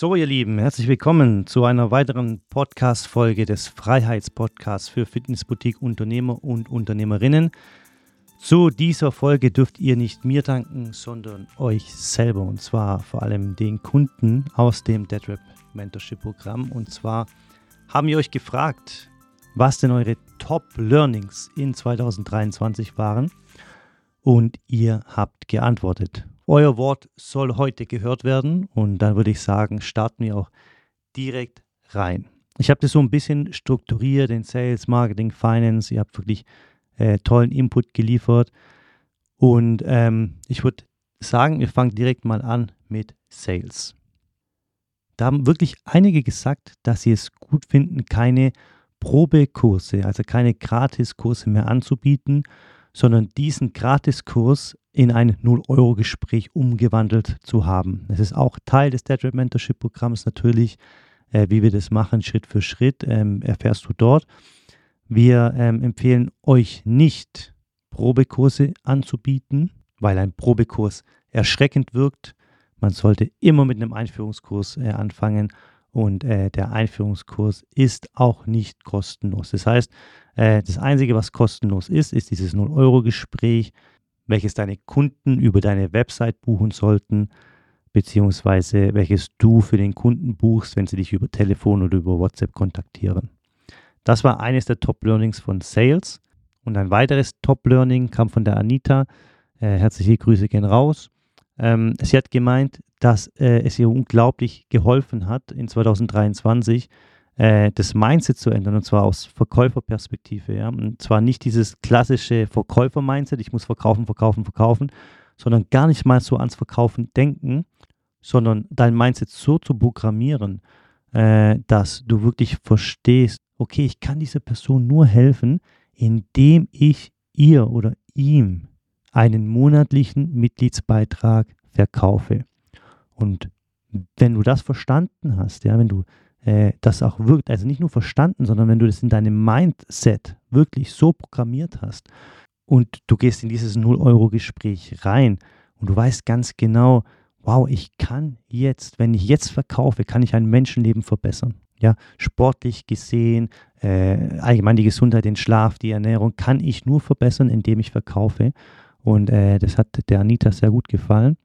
So, ihr Lieben, herzlich willkommen zu einer weiteren Podcast-Folge des Freiheitspodcasts für Fitnessboutique-Unternehmer und Unternehmerinnen. Zu dieser Folge dürft ihr nicht mir danken, sondern euch selber und zwar vor allem den Kunden aus dem DeadRap Mentorship Programm. Und zwar haben wir euch gefragt, was denn eure Top-Learnings in 2023 waren und ihr habt geantwortet. Euer Wort soll heute gehört werden und dann würde ich sagen, starten wir auch direkt rein. Ich habe das so ein bisschen strukturiert in Sales, Marketing, Finance. Ihr habt wirklich äh, tollen Input geliefert und ähm, ich würde sagen, wir fangen direkt mal an mit Sales. Da haben wirklich einige gesagt, dass sie es gut finden, keine Probekurse, also keine Gratiskurse mehr anzubieten, sondern diesen Gratiskurs in ein 0-Euro-Gespräch umgewandelt zu haben. Es ist auch Teil des Deadrip Mentorship Programms natürlich, äh, wie wir das machen, Schritt für Schritt, ähm, erfährst du dort. Wir ähm, empfehlen euch nicht, Probekurse anzubieten, weil ein Probekurs erschreckend wirkt. Man sollte immer mit einem Einführungskurs äh, anfangen und äh, der Einführungskurs ist auch nicht kostenlos. Das heißt, äh, das Einzige, was kostenlos ist, ist dieses 0-Euro-Gespräch, welches deine Kunden über deine Website buchen sollten, beziehungsweise welches du für den Kunden buchst, wenn sie dich über Telefon oder über WhatsApp kontaktieren. Das war eines der Top-Learnings von Sales. Und ein weiteres Top-Learning kam von der Anita. Äh, herzliche Grüße gehen raus. Ähm, sie hat gemeint, dass äh, es ihr unglaublich geholfen hat, in 2023 äh, das Mindset zu ändern, und zwar aus Verkäuferperspektive. Ja? Und zwar nicht dieses klassische Verkäufer-Mindset, ich muss verkaufen, verkaufen, verkaufen, sondern gar nicht mal so ans Verkaufen denken, sondern dein Mindset so zu programmieren, äh, dass du wirklich verstehst, okay, ich kann dieser Person nur helfen, indem ich ihr oder ihm einen monatlichen Mitgliedsbeitrag verkaufe. Und wenn du das verstanden hast, ja, wenn du äh, das auch wirkt, also nicht nur verstanden, sondern wenn du das in deinem Mindset wirklich so programmiert hast und du gehst in dieses 0-Euro-Gespräch rein und du weißt ganz genau, wow, ich kann jetzt, wenn ich jetzt verkaufe, kann ich ein Menschenleben verbessern. Ja, sportlich gesehen, äh, allgemein die Gesundheit, den Schlaf, die Ernährung kann ich nur verbessern, indem ich verkaufe. Und äh, das hat der Anita sehr gut gefallen,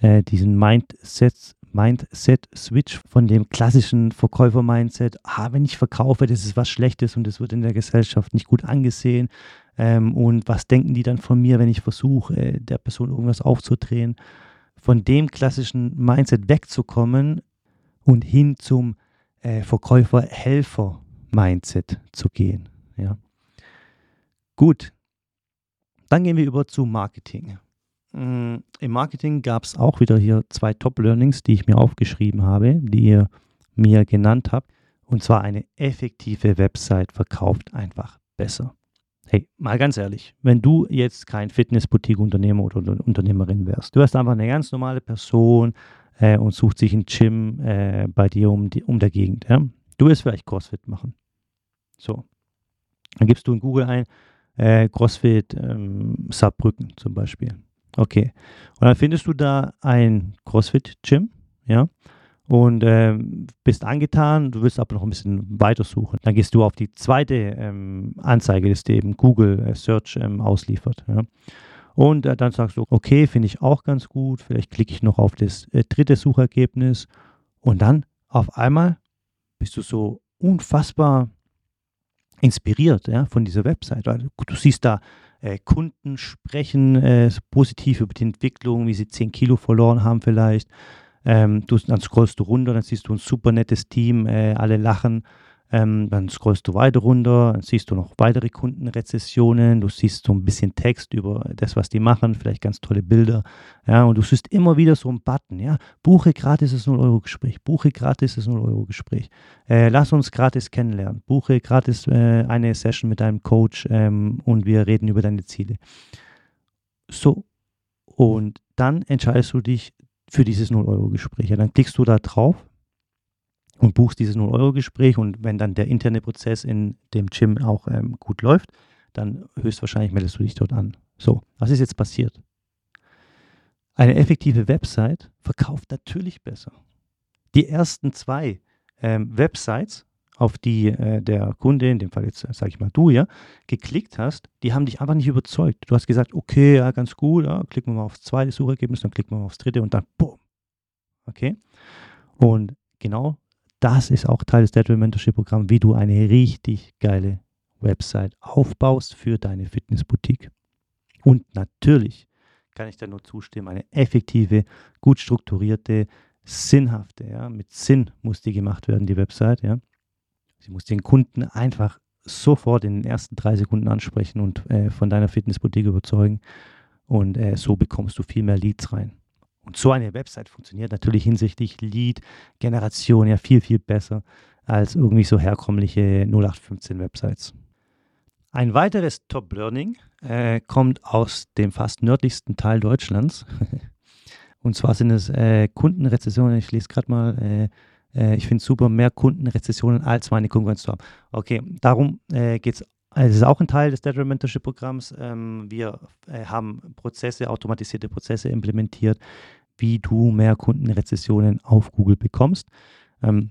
äh, diesen Mindset Mindset-Switch von dem klassischen Verkäufer-Mindset, ah, wenn ich verkaufe, das ist was Schlechtes und das wird in der Gesellschaft nicht gut angesehen. Ähm, und was denken die dann von mir, wenn ich versuche, äh, der Person irgendwas aufzudrehen? Von dem klassischen Mindset wegzukommen und hin zum äh, Verkäufer-Helfer-Mindset zu gehen. Ja. Gut, dann gehen wir über zu Marketing. Mm, Im Marketing gab es auch wieder hier zwei Top-Learnings, die ich mir aufgeschrieben habe, die ihr mir genannt habt. Und zwar eine effektive Website verkauft einfach besser. Hey, mal ganz ehrlich, wenn du jetzt kein Fitnessboutique-Unternehmer oder Unternehmerin wärst, du wärst einfach eine ganz normale Person äh, und sucht sich ein Gym äh, bei dir um, die, um der Gegend. Ja? Du willst vielleicht CrossFit machen. So. Dann gibst du in Google ein, äh, CrossFit ähm, Saarbrücken zum Beispiel. Okay. Und dann findest du da ein CrossFit-Gym, ja, und ähm, bist angetan, du willst aber noch ein bisschen weiter suchen. Dann gehst du auf die zweite ähm, Anzeige, dir eben Google äh, Search ähm, ausliefert. Ja. Und äh, dann sagst du, okay, finde ich auch ganz gut, vielleicht klicke ich noch auf das äh, dritte Suchergebnis und dann auf einmal bist du so unfassbar inspiriert ja, von dieser Website. Weil du siehst da Kunden sprechen äh, positiv über die Entwicklung, wie sie 10 Kilo verloren haben vielleicht. Ähm, du, dann scrollst du runter, dann siehst du ein super nettes Team, äh, alle lachen. Ähm, dann scrollst du weiter runter, dann siehst du noch weitere Kundenrezessionen, du siehst so ein bisschen Text über das, was die machen, vielleicht ganz tolle Bilder. Ja, und du siehst immer wieder so einen Button, ja, buche gratis das 0-Euro-Gespräch, buche gratis das 0-Euro-Gespräch, äh, lass uns gratis kennenlernen, buche gratis äh, eine Session mit deinem Coach ähm, und wir reden über deine Ziele. So, und dann entscheidest du dich für dieses 0-Euro-Gespräch. Ja, dann klickst du da drauf und buchst dieses 0-Euro-Gespräch und wenn dann der interne Prozess in dem Gym auch ähm, gut läuft, dann höchstwahrscheinlich meldest du dich dort an. So, was ist jetzt passiert? Eine effektive Website verkauft natürlich besser. die ersten zwei ähm, Websites, auf die äh, der Kunde, in dem Fall jetzt sage ich mal du, ja, geklickt hast, die haben dich einfach nicht überzeugt. Du hast gesagt, okay, ja, ganz gut, ja, klicken wir mal aufs zweite Suchergebnis, dann klicken wir mal aufs dritte und dann boom. Okay? Und genau das ist auch Teil des Deadwell Mentorship Programms, wie du eine richtig geile Website aufbaust für deine Fitnessboutique. Und natürlich kann ich da nur zustimmen, eine effektive, gut strukturierte, sinnhafte, ja, mit Sinn muss die gemacht werden, die Website, ja. Sie muss den Kunden einfach sofort in den ersten drei Sekunden ansprechen und äh, von deiner Fitnessboutique überzeugen. Und äh, so bekommst du viel mehr Leads rein. Und so eine Website funktioniert natürlich hinsichtlich Lead-Generation ja viel, viel besser als irgendwie so herkömmliche 0815-Websites. Ein weiteres Top-Learning äh, kommt aus dem fast nördlichsten Teil Deutschlands. Und zwar sind es äh, Kundenrezessionen. Ich lese gerade mal äh, äh, ich finde super, mehr Kundenrezessionen als meine Konkurrenz zu haben. Okay, darum äh, geht es. Also es ist auch ein Teil des Data Mentorship Programms. Ähm, wir äh, haben Prozesse, automatisierte Prozesse implementiert, wie du mehr Kundenrezessionen auf Google bekommst. Ähm,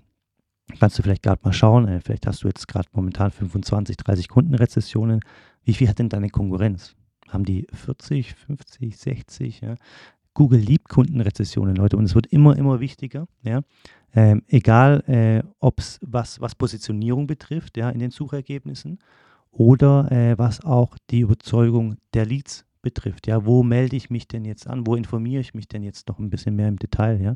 kannst du vielleicht gerade mal schauen, äh, vielleicht hast du jetzt gerade momentan 25, 30 Kundenrezessionen. Wie viel hat denn deine Konkurrenz? Haben die 40, 50, 60? Ja? Google liebt Kundenrezessionen, Leute, und es wird immer, immer wichtiger. Ja? Ähm, egal, äh, ob was, was Positionierung betrifft, ja, in den Suchergebnissen oder äh, was auch die Überzeugung der Leads betrifft. Ja, wo melde ich mich denn jetzt an? Wo informiere ich mich denn jetzt noch ein bisschen mehr im Detail? Ja,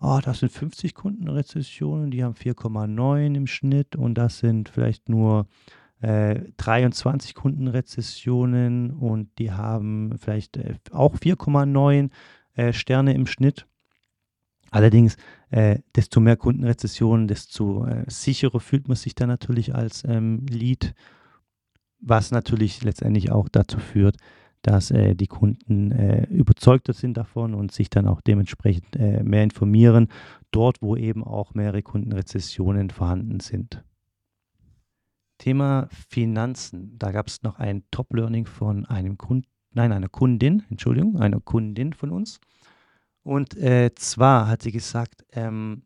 oh, das sind 50 Kundenrezessionen, die haben 4,9 im Schnitt und das sind vielleicht nur äh, 23 Kundenrezessionen und die haben vielleicht äh, auch 4,9 äh, Sterne im Schnitt. Allerdings, äh, desto mehr Kundenrezessionen, desto äh, sicherer fühlt man sich dann natürlich als ähm, Lead, was natürlich letztendlich auch dazu führt, dass äh, die Kunden äh, überzeugter sind davon und sich dann auch dementsprechend äh, mehr informieren, dort wo eben auch mehrere Kundenrezessionen vorhanden sind. Thema Finanzen. Da gab es noch ein Top-Learning von einem Kunden, nein, einer Kundin, Entschuldigung, einer Kundin von uns. Und äh, zwar hat sie gesagt, ähm,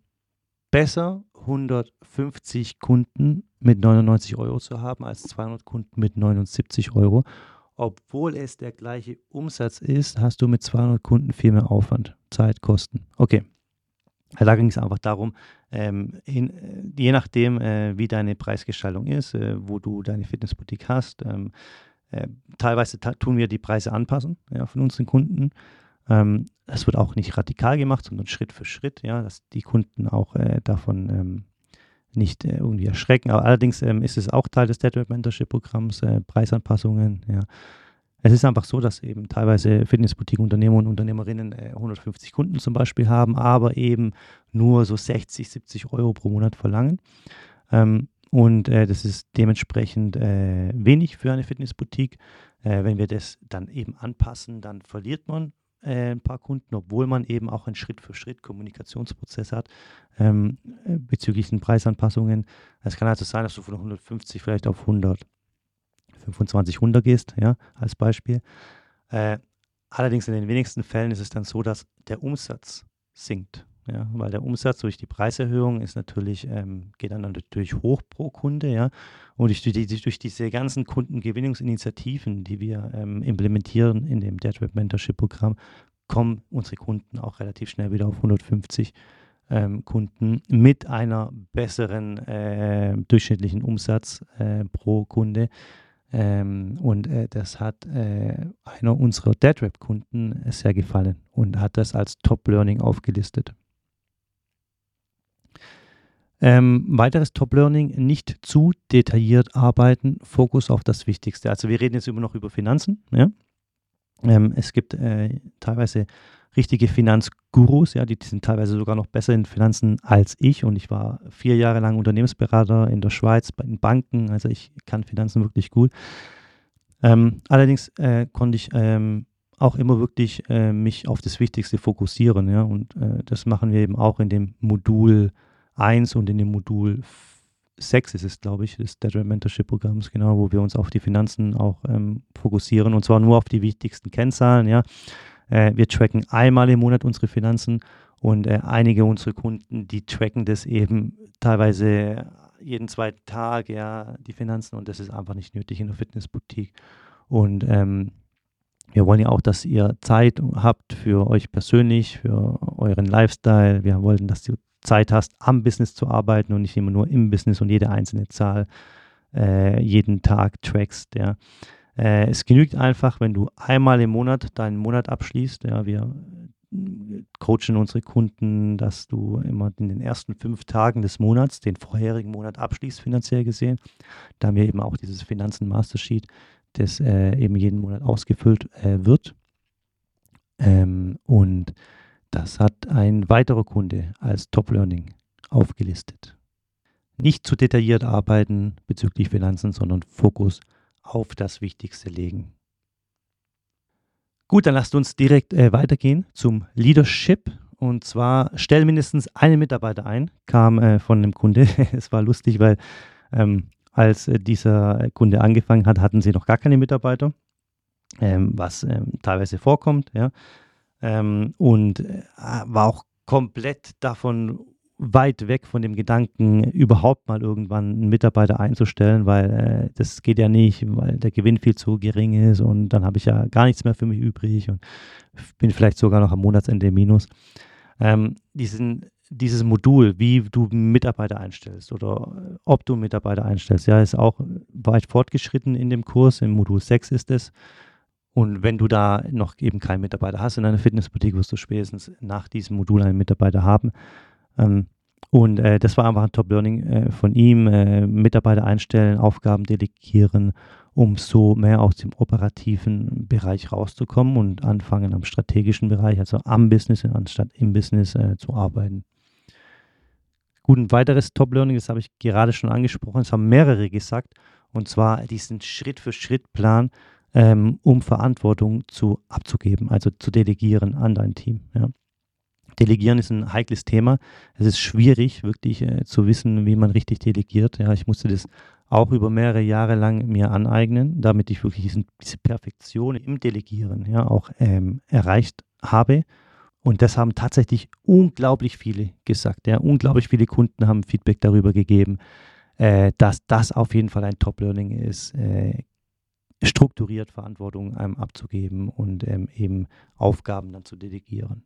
besser 150 Kunden mit 99 Euro zu haben als 200 Kunden mit 79 Euro. Obwohl es der gleiche Umsatz ist, hast du mit 200 Kunden viel mehr Aufwand, Zeit, Kosten. Okay. Da ging es einfach darum, ähm, in, äh, je nachdem, äh, wie deine Preisgestaltung ist, äh, wo du deine Fitnessboutique hast, ähm, äh, teilweise ta tun wir die Preise anpassen ja, von unseren Kunden. Ähm, das wird auch nicht radikal gemacht, sondern Schritt für Schritt, ja, dass die Kunden auch äh, davon ähm, nicht äh, irgendwie erschrecken. Aber allerdings ähm, ist es auch Teil des Deadweight Mentorship Programms, äh, Preisanpassungen, ja. Es ist einfach so, dass eben teilweise Fitnessboutique-Unternehmer und Unternehmerinnen 150 äh, Kunden zum Beispiel haben, aber eben nur so 60, 70 Euro pro Monat verlangen. Ähm, und äh, das ist dementsprechend äh, wenig für eine Fitnessboutique. Äh, wenn wir das dann eben anpassen, dann verliert man äh, ein paar Kunden, obwohl man eben auch einen Schritt für Schritt Kommunikationsprozess hat ähm, äh, bezüglich den Preisanpassungen. Es kann also sein, dass du von 150 vielleicht auf 100, 25 runter gehst, ja, als Beispiel. Äh, allerdings in den wenigsten Fällen ist es dann so, dass der Umsatz sinkt. Ja, weil der Umsatz durch die Preiserhöhung ist natürlich, ähm, geht dann natürlich hoch pro Kunde, ja. Und durch, die, durch diese ganzen Kundengewinnungsinitiativen, die wir ähm, implementieren in dem DeadWeb Mentorship Programm, kommen unsere Kunden auch relativ schnell wieder auf 150 ähm, Kunden mit einer besseren äh, durchschnittlichen Umsatz äh, pro Kunde. Ähm, und äh, das hat äh, einer unserer DeadRap-Kunden sehr gefallen und hat das als Top-Learning aufgelistet. Ähm, weiteres Top-Learning, nicht zu detailliert arbeiten, Fokus auf das Wichtigste. Also wir reden jetzt immer noch über Finanzen. Ja? Ähm, es gibt äh, teilweise richtige Finanzgurus, ja, die, sind teilweise sogar noch besser in Finanzen als ich. Und ich war vier Jahre lang Unternehmensberater in der Schweiz bei den Banken. Also ich kann Finanzen wirklich gut. Ähm, allerdings äh, konnte ich ähm, auch immer wirklich äh, mich auf das Wichtigste fokussieren. Ja? Und äh, das machen wir eben auch in dem Modul 1 und in dem Modul 6 ist es, glaube ich, des Deadline Mentorship Programms, genau, wo wir uns auf die Finanzen auch ähm, fokussieren und zwar nur auf die wichtigsten Kennzahlen, ja. Äh, wir tracken einmal im Monat unsere Finanzen Und äh, einige unserer Kunden, die tracken das eben teilweise jeden zweiten Tag, ja, die Finanzen und das ist einfach nicht nötig in der Fitnessboutique. Und ähm, wir wollen ja auch, dass ihr Zeit habt für euch persönlich, für euren Lifestyle. Wir wollen, dass du Zeit hast, am Business zu arbeiten und nicht immer nur im Business und jede einzelne Zahl äh, jeden Tag trackst. Ja. Äh, es genügt einfach, wenn du einmal im Monat deinen Monat abschließt. Ja, wir coachen unsere Kunden, dass du immer in den ersten fünf Tagen des Monats den vorherigen Monat abschließt, finanziell gesehen. Da haben wir eben auch dieses Finanzen Master Sheet, das äh, eben jeden Monat ausgefüllt äh, wird. Ähm, und das hat ein weiterer Kunde als Top Learning aufgelistet. Nicht zu detailliert arbeiten bezüglich Finanzen, sondern Fokus auf das Wichtigste legen. Gut, dann lasst uns direkt äh, weitergehen zum Leadership. Und zwar stell mindestens einen Mitarbeiter ein, kam äh, von einem Kunde. es war lustig, weil ähm, als äh, dieser Kunde angefangen hat, hatten sie noch gar keine Mitarbeiter, ähm, was ähm, teilweise vorkommt. Ja. Ähm, und äh, war auch komplett davon weit weg von dem Gedanken, überhaupt mal irgendwann einen Mitarbeiter einzustellen, weil äh, das geht ja nicht, weil der Gewinn viel zu gering ist und dann habe ich ja gar nichts mehr für mich übrig und bin vielleicht sogar noch am Monatsende Minus. Ähm, diesen, dieses Modul, wie du Mitarbeiter einstellst oder ob du Mitarbeiter einstellst, ja, ist auch weit fortgeschritten in dem Kurs. Im Modul 6 ist es. Und wenn du da noch eben keinen Mitarbeiter hast in einer Fitnessboutique, wirst du spätestens nach diesem Modul einen Mitarbeiter haben. Ähm, und äh, das war einfach ein Top-Learning äh, von ihm. Äh, Mitarbeiter einstellen, Aufgaben delegieren, um so mehr aus dem operativen Bereich rauszukommen und anfangen am strategischen Bereich, also am Business anstatt im Business äh, zu arbeiten. Gut, ein weiteres Top-Learning, das habe ich gerade schon angesprochen, das haben mehrere gesagt, und zwar diesen Schritt-für-Schritt-Plan, ähm, um Verantwortung zu abzugeben, also zu delegieren an dein Team. Ja. Delegieren ist ein heikles Thema. Es ist schwierig, wirklich äh, zu wissen, wie man richtig delegiert. Ja, ich musste das auch über mehrere Jahre lang mir aneignen, damit ich wirklich diesen, diese Perfektion im Delegieren ja auch ähm, erreicht habe. Und das haben tatsächlich unglaublich viele gesagt. Ja, unglaublich viele Kunden haben Feedback darüber gegeben, äh, dass das auf jeden Fall ein Top-Learning ist, äh, strukturiert Verantwortung einem abzugeben und ähm, eben Aufgaben dann zu delegieren.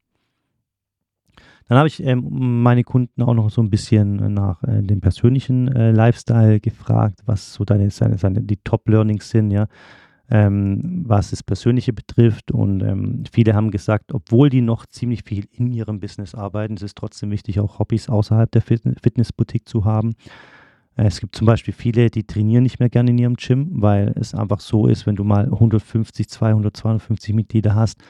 Dann habe ich ähm, meine Kunden auch noch so ein bisschen nach äh, dem persönlichen äh, Lifestyle gefragt, was so deine, seine, seine, die Top-Learnings sind, ja, ähm, was das Persönliche betrifft. Und ähm, viele haben gesagt, obwohl die noch ziemlich viel in ihrem Business arbeiten, es ist trotzdem wichtig, auch Hobbys außerhalb der Fit Fitnessboutique zu haben. Äh, es gibt zum Beispiel viele, die trainieren nicht mehr gerne in ihrem Gym, weil es einfach so ist, wenn du mal 150, 200, 250 Mitglieder hast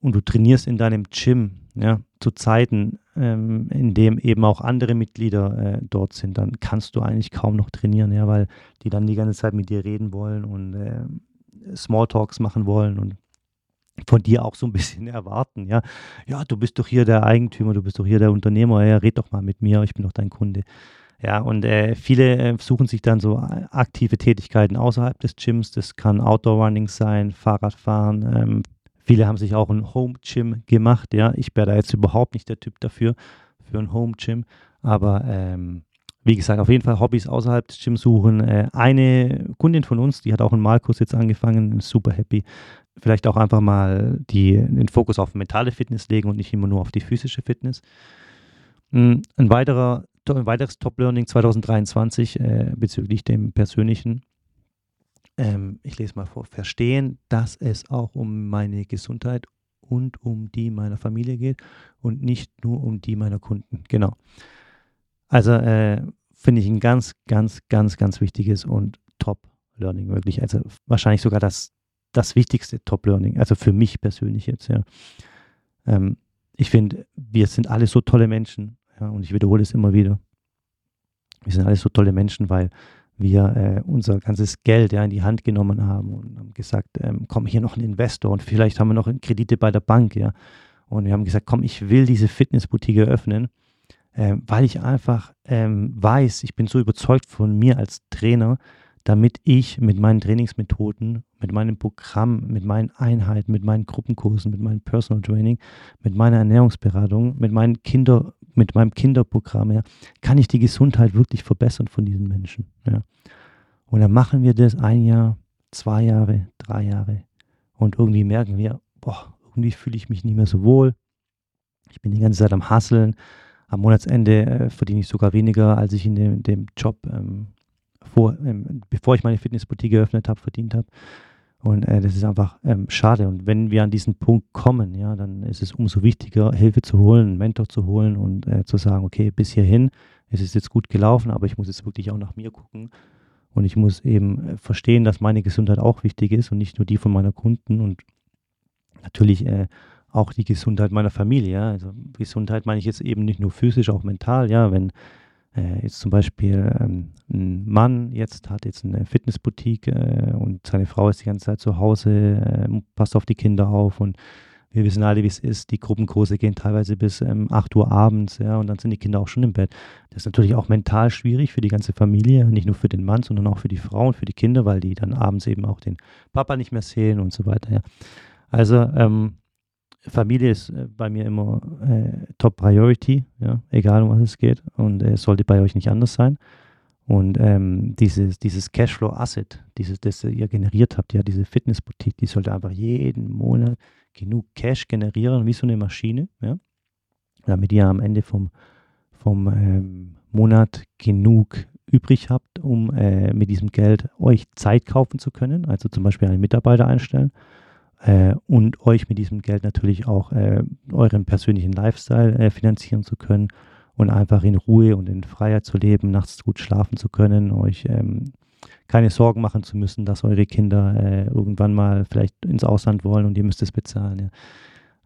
und du trainierst in deinem Gym, ja, zu Zeiten, ähm, in dem eben auch andere Mitglieder äh, dort sind, dann kannst du eigentlich kaum noch trainieren, ja, weil die dann die ganze Zeit mit dir reden wollen und äh, Smalltalks machen wollen und von dir auch so ein bisschen erwarten, ja. Ja, du bist doch hier der Eigentümer, du bist doch hier der Unternehmer, ja, red doch mal mit mir, ich bin doch dein Kunde. Ja, und äh, viele äh, suchen sich dann so aktive Tätigkeiten außerhalb des Gyms. Das kann Outdoor-Running sein, Fahrradfahren, ähm, Viele haben sich auch ein Home Gym gemacht. Ja, ich wäre da jetzt überhaupt nicht der Typ dafür, für ein Home Gym. Aber ähm, wie gesagt, auf jeden Fall Hobbys außerhalb des Gyms suchen. Äh, eine Kundin von uns, die hat auch einen Malkurs jetzt angefangen, ist super happy. Vielleicht auch einfach mal die, den Fokus auf mentale Fitness legen und nicht immer nur auf die physische Fitness. Hm, ein, weiterer, ein weiteres Top-Learning 2023 äh, bezüglich dem persönlichen ähm, ich lese mal vor, verstehen, dass es auch um meine Gesundheit und um die meiner Familie geht und nicht nur um die meiner Kunden. Genau. Also äh, finde ich ein ganz, ganz, ganz, ganz wichtiges und Top-Learning wirklich. Also wahrscheinlich sogar das, das wichtigste Top-Learning, also für mich persönlich jetzt, ja. Ähm, ich finde, wir sind alle so tolle Menschen, ja, und ich wiederhole es immer wieder. Wir sind alle so tolle Menschen, weil wir äh, unser ganzes Geld ja, in die Hand genommen haben und haben gesagt, ähm, komm, hier noch ein Investor und vielleicht haben wir noch Kredite bei der Bank, ja. Und wir haben gesagt, komm, ich will diese Fitnessboutique eröffnen, äh, weil ich einfach ähm, weiß, ich bin so überzeugt von mir als Trainer, damit ich mit meinen Trainingsmethoden, mit meinem Programm, mit meinen Einheiten, mit meinen Gruppenkursen, mit meinem Personal Training, mit meiner Ernährungsberatung, mit meinen Kinder, mit meinem Kinderprogramm, ja, kann ich die Gesundheit wirklich verbessern von diesen Menschen. Ja. Und dann machen wir das ein Jahr, zwei Jahre, drei Jahre. Und irgendwie merken wir, boah, irgendwie fühle ich mich nicht mehr so wohl. Ich bin die ganze Zeit am Hasseln. Am Monatsende äh, verdiene ich sogar weniger, als ich in dem, dem Job, ähm, vor, ähm, bevor ich meine Fitnessboutique geöffnet habe, verdient habe. Und äh, das ist einfach ähm, schade. Und wenn wir an diesen Punkt kommen, ja, dann ist es umso wichtiger, Hilfe zu holen, einen Mentor zu holen und äh, zu sagen, okay, bis hierhin, es ist jetzt gut gelaufen, aber ich muss jetzt wirklich auch nach mir gucken und ich muss eben äh, verstehen, dass meine Gesundheit auch wichtig ist und nicht nur die von meiner Kunden und natürlich äh, auch die Gesundheit meiner Familie. Ja? Also Gesundheit meine ich jetzt eben nicht nur physisch, auch mental. Ja, wenn jetzt zum Beispiel ähm, ein Mann jetzt hat jetzt eine Fitnessboutique äh, und seine Frau ist die ganze Zeit zu Hause, äh, passt auf die Kinder auf und wir wissen alle, wie es ist. Die Gruppenkurse gehen teilweise bis ähm, 8 Uhr abends, ja, und dann sind die Kinder auch schon im Bett. Das ist natürlich auch mental schwierig für die ganze Familie, nicht nur für den Mann, sondern auch für die Frau und für die Kinder, weil die dann abends eben auch den Papa nicht mehr sehen und so weiter, ja. Also, ähm, Familie ist äh, bei mir immer äh, Top Priority, ja, egal um was es geht. Und es äh, sollte bei euch nicht anders sein. Und ähm, dieses, dieses Cashflow Asset, dieses, das ihr generiert habt, ja, diese Fitnessboutique, die sollte einfach jeden Monat genug Cash generieren, wie so eine Maschine, ja, damit ihr am Ende vom, vom ähm, Monat genug übrig habt, um äh, mit diesem Geld euch Zeit kaufen zu können, also zum Beispiel einen Mitarbeiter einstellen äh, und euch mit diesem Geld natürlich auch äh, euren persönlichen Lifestyle äh, finanzieren zu können und einfach in Ruhe und in Freiheit zu leben, nachts gut schlafen zu können, euch ähm, keine Sorgen machen zu müssen, dass eure Kinder äh, irgendwann mal vielleicht ins Ausland wollen und ihr müsst es bezahlen. Ja.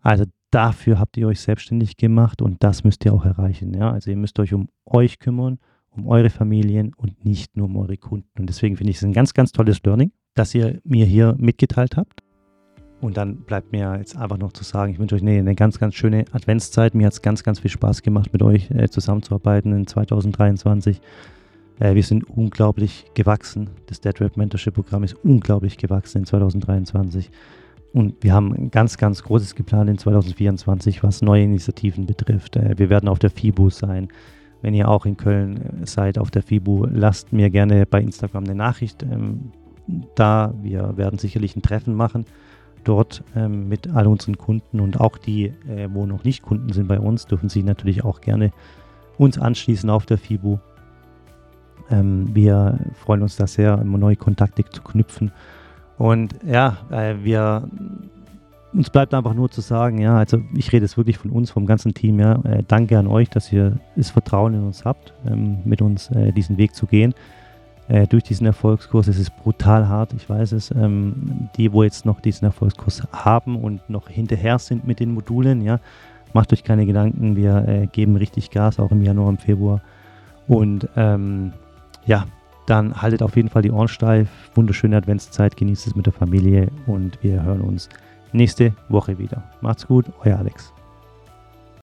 Also dafür habt ihr euch selbstständig gemacht und das müsst ihr auch erreichen. Ja. Also ihr müsst euch um euch kümmern, um eure Familien und nicht nur um eure Kunden. Und deswegen finde ich es ein ganz, ganz tolles Learning, dass ihr mir hier mitgeteilt habt. Und dann bleibt mir jetzt einfach noch zu sagen, ich wünsche euch eine, eine ganz, ganz schöne Adventszeit. Mir hat es ganz, ganz viel Spaß gemacht, mit euch äh, zusammenzuarbeiten in 2023. Äh, wir sind unglaublich gewachsen. Das Dead Rap Mentorship Programm ist unglaublich gewachsen in 2023. Und wir haben ein ganz, ganz großes geplant in 2024, was neue Initiativen betrifft. Äh, wir werden auf der FIBU sein. Wenn ihr auch in Köln äh, seid auf der FIBU, lasst mir gerne bei Instagram eine Nachricht ähm, da. Wir werden sicherlich ein Treffen machen dort ähm, mit all unseren Kunden und auch die, äh, wo noch nicht Kunden sind bei uns, dürfen sich natürlich auch gerne uns anschließen auf der FIBU. Ähm, wir freuen uns da sehr, immer neue Kontakte zu knüpfen. Und ja, äh, wir uns bleibt einfach nur zu sagen, ja, also ich rede jetzt wirklich von uns, vom ganzen Team, ja, äh, danke an euch, dass ihr das Vertrauen in uns habt, ähm, mit uns äh, diesen Weg zu gehen äh, durch diesen Erfolgskurs. Es ist brutal hart, ich weiß es. Ähm, die, wo jetzt noch diesen Erfolgskurs haben und noch hinterher sind mit den Modulen, ja, macht euch keine Gedanken. Wir äh, geben richtig Gas, auch im Januar, im Februar. Und ähm, ja, dann haltet auf jeden Fall die Ohren steif. Wunderschöne Adventszeit, genießt es mit der Familie und wir hören uns nächste Woche wieder. Macht's gut, euer Alex.